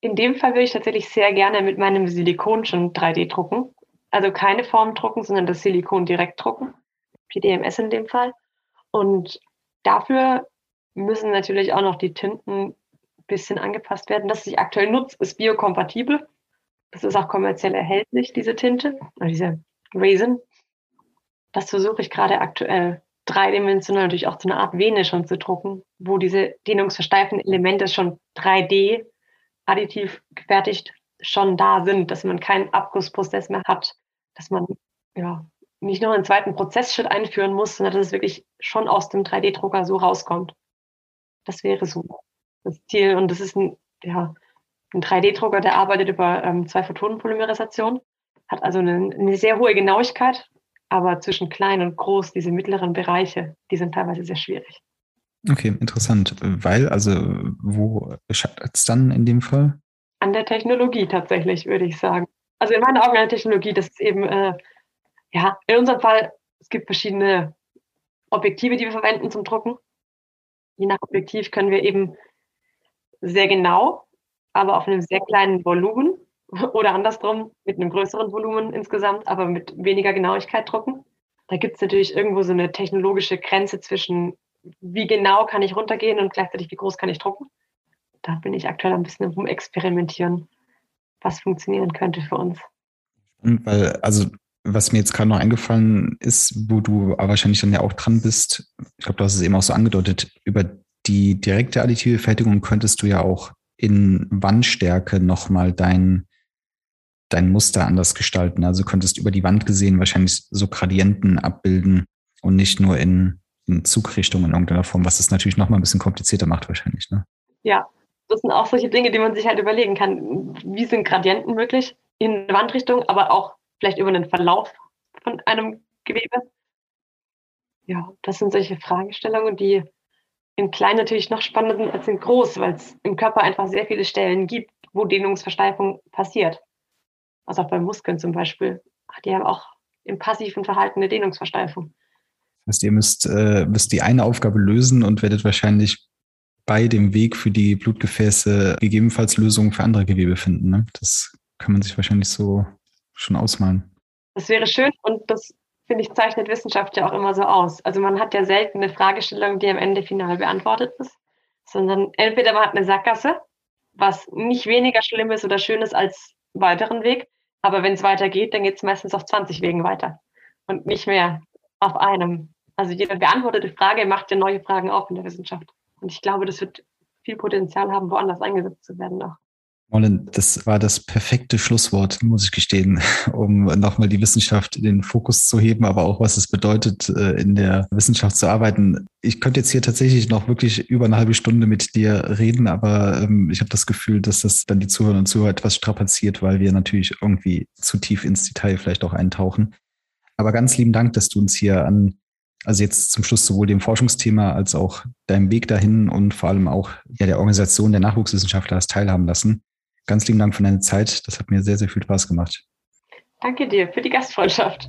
In dem Fall würde ich tatsächlich sehr gerne mit meinem Silikon schon 3D drucken. Also keine Form drucken, sondern das Silikon direkt drucken. PDMS in dem Fall. Und dafür müssen natürlich auch noch die Tinten ein bisschen angepasst werden. Das, was ich aktuell nutze, ist biokompatibel. Das ist auch kommerziell erhältlich, diese Tinte, oder diese Resin. Das versuche ich gerade aktuell dreidimensional natürlich auch zu einer Art Vene schon zu drucken, wo diese dehnungsversteifenden Elemente schon 3D additiv gefertigt schon da sind, dass man keinen Abgussprozess mehr hat, dass man ja nicht noch einen zweiten Prozessschritt einführen muss, sondern dass es wirklich schon aus dem 3D-Drucker so rauskommt. Das wäre so das Ziel. Und das ist ein, ja, ein 3D-Drucker, der arbeitet über ähm, zwei Photonenpolymerisation, hat also eine, eine sehr hohe Genauigkeit, aber zwischen klein und groß, diese mittleren Bereiche, die sind teilweise sehr schwierig. Okay, interessant. Weil, also, wo scheitert es dann in dem Fall? An der Technologie tatsächlich, würde ich sagen. Also in meinen Augen eine Technologie, das ist eben, äh, ja, in unserem Fall, es gibt verschiedene Objektive, die wir verwenden zum Drucken. Je nach Objektiv können wir eben sehr genau, aber auf einem sehr kleinen Volumen oder andersrum mit einem größeren Volumen insgesamt, aber mit weniger Genauigkeit drucken. Da gibt es natürlich irgendwo so eine technologische Grenze zwischen, wie genau kann ich runtergehen und gleichzeitig, wie groß kann ich drucken. Da bin ich aktuell ein bisschen rumexperimentieren, was funktionieren könnte für uns. Weil, also was mir jetzt gerade noch eingefallen ist, wo du wahrscheinlich dann ja auch dran bist, ich glaube, du hast es eben auch so angedeutet, über die direkte additive Fertigung könntest du ja auch in Wandstärke nochmal dein, dein Muster anders gestalten. Also könntest über die Wand gesehen wahrscheinlich so Gradienten abbilden und nicht nur in, in Zugrichtung in irgendeiner Form, was es natürlich nochmal ein bisschen komplizierter macht wahrscheinlich. Ne? Ja, das sind auch solche Dinge, die man sich halt überlegen kann. Wie sind Gradienten möglich in Wandrichtung, aber auch vielleicht über den Verlauf von einem Gewebe? Ja, das sind solche Fragestellungen, die in klein natürlich noch spannender sind als in groß, weil es im Körper einfach sehr viele Stellen gibt, wo Dehnungsversteifung passiert. Also auch bei Muskeln zum Beispiel. Die haben auch im passiven Verhalten eine Dehnungsversteifung. Das heißt, ihr müsst, äh, müsst die eine Aufgabe lösen und werdet wahrscheinlich bei dem Weg für die Blutgefäße gegebenenfalls Lösungen für andere Gewebe finden. Ne? Das kann man sich wahrscheinlich so schon ausmalen. Das wäre schön und das finde ich, zeichnet Wissenschaft ja auch immer so aus. Also man hat ja selten eine Fragestellung, die am Ende final beantwortet ist, sondern entweder man hat eine Sackgasse, was nicht weniger schlimm ist oder schön ist als weiteren Weg, aber wenn es weitergeht, dann geht es meistens auf 20 Wegen weiter und nicht mehr auf einem. Also jede beantwortete Frage macht ja neue Fragen auf in der Wissenschaft. Und ich glaube, das wird viel Potenzial haben, woanders eingesetzt zu werden auch. Mollen, das war das perfekte Schlusswort, muss ich gestehen, [laughs] um nochmal die Wissenschaft in den Fokus zu heben, aber auch was es bedeutet, äh, in der Wissenschaft zu arbeiten. Ich könnte jetzt hier tatsächlich noch wirklich über eine halbe Stunde mit dir reden, aber ähm, ich habe das Gefühl, dass das dann die Zuhörer und Zuhörer etwas strapaziert, weil wir natürlich irgendwie zu tief ins Detail vielleicht auch eintauchen. Aber ganz lieben Dank, dass du uns hier an, also jetzt zum Schluss sowohl dem Forschungsthema als auch deinem Weg dahin und vor allem auch ja, der Organisation der Nachwuchswissenschaftler hast teilhaben lassen ganz lieben Dank für deine Zeit. Das hat mir sehr, sehr viel Spaß gemacht. Danke dir für die Gastfreundschaft.